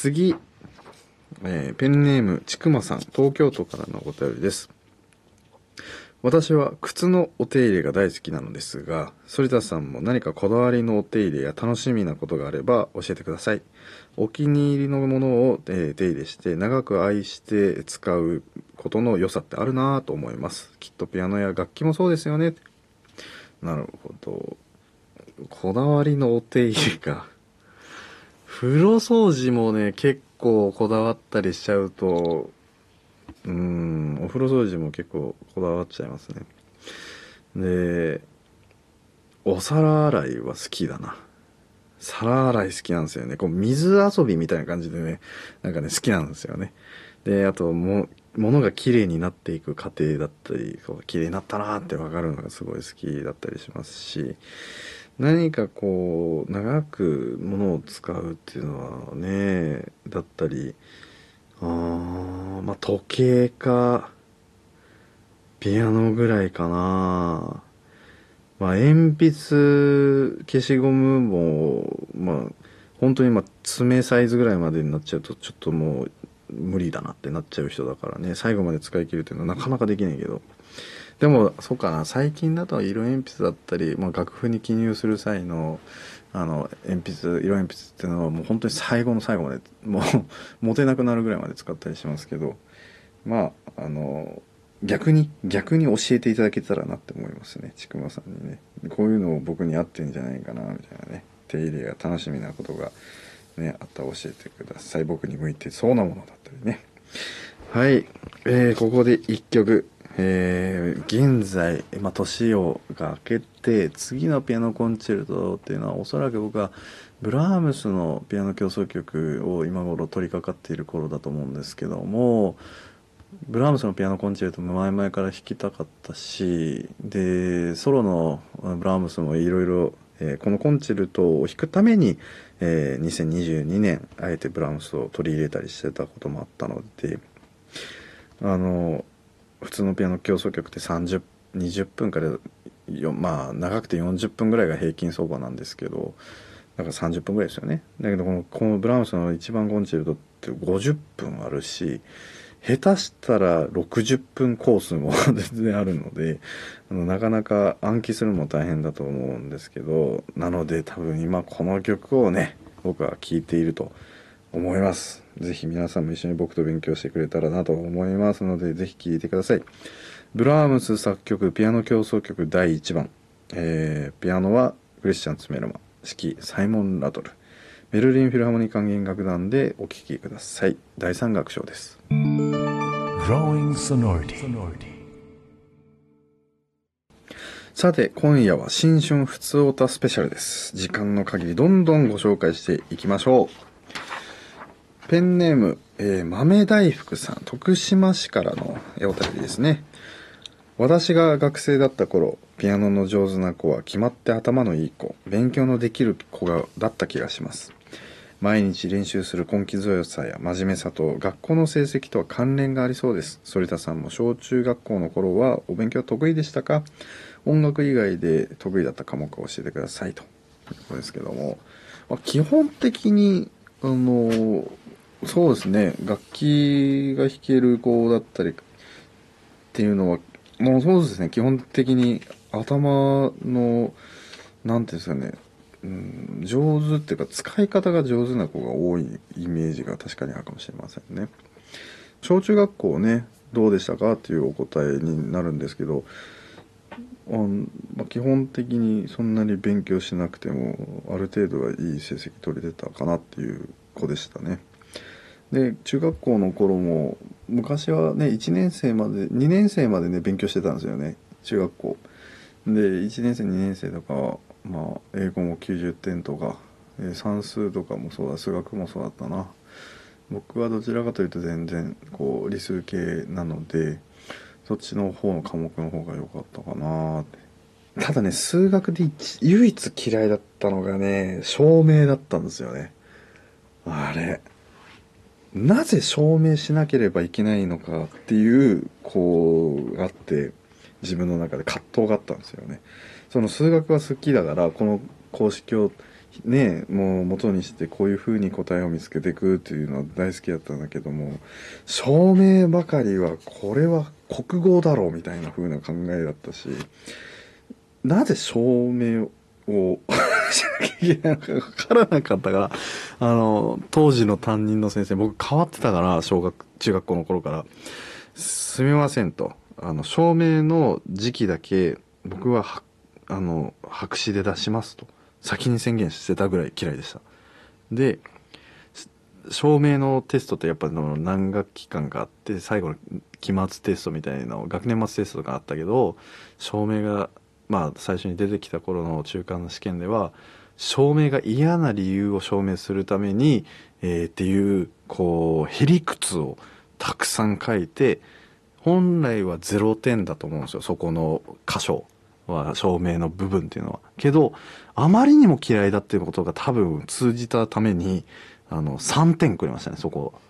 次、えーペンネームちくまさん東京都からのお便りです。私は靴のお手入れが大好きなのですが反田さんも何かこだわりのお手入れや楽しみなことがあれば教えてください。お気に入りのものを、えー手入れして長く愛して使うことの良さってあるなぁと思います。きっとピアノや楽器もそうですよね。なるほど。こだわりのお手入れか風呂掃除もね結構こだわったりしちゃうとうんお風呂掃除も結構こだわっちゃいますね。でお皿洗いは好きだな。皿洗い好きなんですよね。こう水遊びみたいな感じでねなんかね好きなんですよね。であとも物が綺麗になっていく過程だったりこう綺麗になったなーって分かるのがすごい好きだったりしますし何かこう長く物を使うっていうのはねだったりあまあ時計かピアノぐらいかな。まあ鉛筆消しゴムもまあ本当にまあ爪サイズぐらいまでになっちゃうとちょっともう無理だなってなっちゃう人だからね最後まで使い切るっていうのはなかなかできないけど。でもそうかな最近だと色鉛筆だったり、まあ、楽譜に記入する際のあの鉛筆色鉛筆っていうのはもう本当に最後の最後までもう持てなくなるぐらいまで使ったりしますけどまああの逆に逆に教えていただけたらなって思いますねちくまさんにね。こういうのを僕に合ってんじゃないかなみたいなね。手入れが楽しみなことがねあったら教えてください。僕に向いてそうなものだったりね。はい、えーここで一曲。えー現在、まあ、年をが明けて次のピアノコンチェルトっていうのはおそらく僕はブラームスのピアノ協奏曲を今頃取り掛かっている頃だと思うんですけどもブラームスのピアノコンチェルトも前々から弾きたかったしでソロのブラームスもいろいろこのコンチェルトを弾くために、えー2022年あえてブラームスを取り入れたりしてたこともあったのであの普通のピアノ協奏曲って3020分からよまあ長くて40分ぐらいが平均相場なんですけどだから30分ぐらいですよね。だけどこのこのブラームスの一番コンチェルトって50分あるし下手したら60分コースも 全然あるのであのなかなか暗記するのも大変だと思うんですけどなので多分今この曲をね僕は聴いていると思います。ぜひ皆さんも一緒に僕と勉強してくれたらなと思いますのでぜひ聴いてください。ブラームス作曲ピアノ協奏曲第1番、えーピアノはクリスチャン・ツメルマ。指揮サイモン・ラトル。ベルリンフィルハーモニー管弦楽団でお聴きください。第3楽章です。Growing sonority. さて今夜は新春ふつおたスペシャルです。時間の限りどんどんご紹介していきましょうペンネーム、えー豆大福さん徳島市からのお便りですね。私が学生だった頃ピアノの上手な子は決まって頭のいい子勉強のできる子がだった気がします。毎日練習する根気強さや真面目さと学校の成績とは関連がありそうです。反田さんも小中学校の頃はお勉強は得意でしたか？音楽以外で得意だった科目を教えてくださいと。いうことですけども、まあ、基本的にあのそうですね。楽器が弾ける子だったりっていうのはもうそうですね。基本的に頭のなんていうんですかね、うん、上手っていうか使い方が上手な子が多いイメージが確かにあるかもしれませんね。小中学校ねどうでしたかっていうお答えになるんですけどあまあ、基本的にそんなに勉強しなくてもある程度はいい成績取れてたかなっていう子でしたね。で中学校の頃も昔はね1年生まで2年生までね勉強してたんですよね中学校。で1年生2年生とかまあ英語も90点とか、え算数とかもそうだ数学もそうだったな。僕はどちらかというと全然こう理数系なのでそっちの方の科目の方が良かったかなって。ただね数学で唯一嫌いだったのがね証明だったんですよね。あれ。なぜ証明しなければいけないのかっていうこうあって自分の中で葛藤があったんですよね。その数学は好きだからこの公式をねもう元にしてこういう風に答えを見つけていくっていうのは大好きだったんだけども証明ばかりはこれは国語だろうみたいな風な考えだったしなぜ証明をしなきゃいけないのか分からなかったからあの当時の担任の先生僕変わってたから小学中学校の頃から「すみません」と「あの証明の時期だけ僕はあの白紙で出します」と。先に宣言してたぐらい嫌いでした。で証明のテストってやっぱの何学期間かあって最後の期末テストみたいな学年末テストがあったけど証明がまあ最初に出てきた頃の中間の試験では証明が嫌な理由を証明するために、えーっていうこうへりくつをたくさん書いて本来は0点だと思うんですよそこの箇所は証明の部分っていうのは。けどあまりにも嫌いだっていうことが多分通じたためにあの3点くれましたねそこは。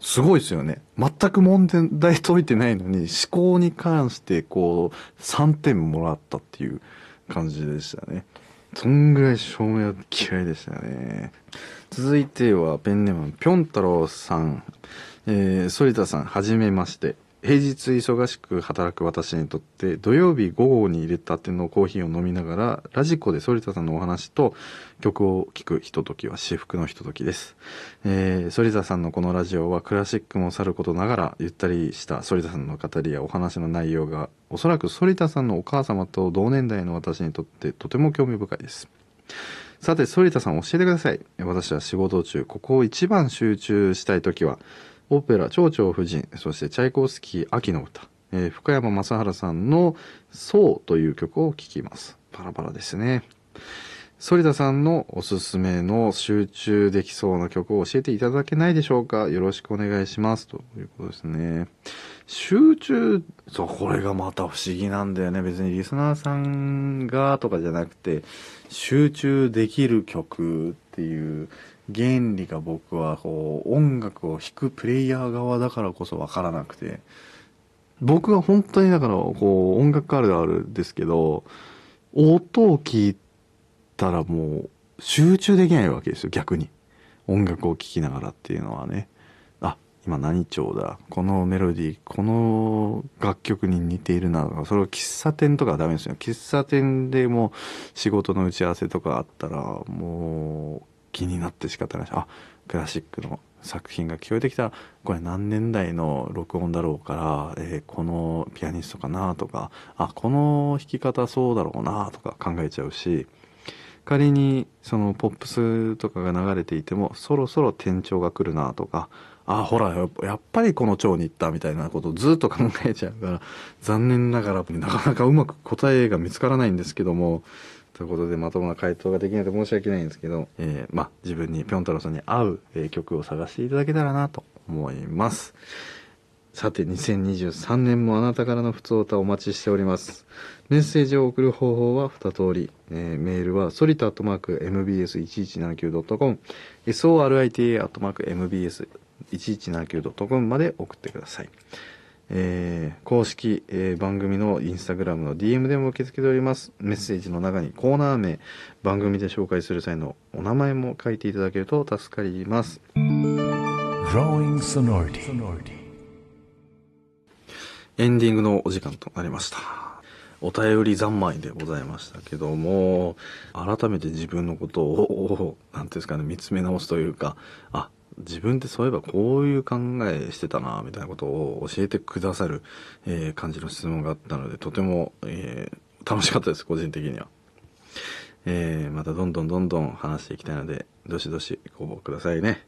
すごいですよね。全く問題解いてないのに思考に関してこう3点もらったっていう感じでしたね。そんぐらい照明は嫌いでしたね。続いてはペンネームぴょん太郎さん。えー、反田さん、はじめまして。平日忙しく働く私にとって土曜日午後に入れたてのコーヒーを飲みながらラジコで反田さんのお話と曲を聴くひとときは至福のひとときです、えー、反田さんのこのラジオはクラシックもさることながらゆったりした反田さんの語りやお話の内容がおそらく反田さんのお母様と同年代の私にとってとても興味深いです。さて反田さん教えてください。私は仕事中ここを一番集中したい時はオペラ「蝶々夫人」そしてチャイコフスキー「秋の歌」えー福山雅治さんの「そう」という曲を聴きます。パラパラですね。反田さんのおすすめの集中できそうな曲を教えていただけないでしょうか？よろしくお願いします。ということですね。集中そうこれがまた不思議なんだよね。別にリスナーさんがとかじゃなくて集中できる曲っていう原理が僕はこう音楽を弾くプレイヤー側だからこそ分からなくて。僕は本当にだからこう音楽あるあるですけど音を聞いたらもう集中できないわけですよ逆に。音楽を聴きながらっていうのはね。あ今何調だ？このメロディーこの楽曲に似ているな。とかそれを喫茶店とかはダメですよ。喫茶店でも仕事の打ち合わせとかあったらもう気になって仕方ないしあクラシックの作品が聞こえてきた。らこれ何年代の録音だろうから、えーこのピアニストかなとかあこの弾き方そうだろうなとか考えちゃうし仮にそのポップスとかが流れていてもそろそろ転調が来るなとかあほらやっぱりこの調に行ったみたいなことをずっと考えちゃうから残念ながらなかなかうまく答えが見つからないんですけどもということでまともな回答ができないと申し訳ないんですけど、えーまあ自分にぴょん太郎さんに合う、えー曲を探していただけたらなと思います。さて、2023年もあなたからの普通歌お待ちしております。メッセージを送る方法は2通り。えーメールは、ソリタアットマーク mbs1179.com、sorita アットマーク mbs1179.com まで送ってください。えー公式、えー番組のインスタグラムの DM でも受け付けております。メッセージの中にコーナー名、番組で紹介する際のお名前も書いていただけると助かります。エンディングのお時間となりました。お便り三昧でございましたけども、改めて自分のことを、なんていうんですかね、見つめ直すというか、あ、自分ってそういえばこういう考えしてたな、みたいなことを教えてくださる、えー感じの質問があったので、とても、えー楽しかったです、個人的には。えーまたどんどんどんどん話していきたいので、どしどしご応募くださいね。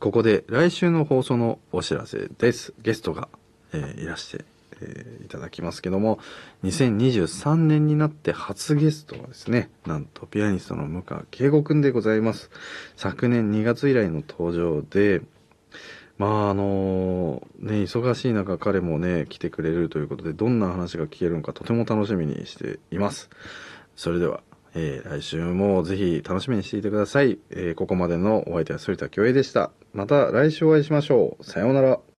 ここで来週の放送のお知らせです。ゲストが、えいらして、えーいただきますけども、2023年になって初ゲストはですね、なんとピアニストの向川慶吾くんでございます。昨年2月以来の登場で、まああのね、忙しい中彼もね、来てくれるということで、どんな話が聞けるのかとても楽しみにしています。それでは、えー来週もぜひ楽しみにしていてください。えーここまでのお相手は反田恭平でした。また来週お会いしましょう。さようなら。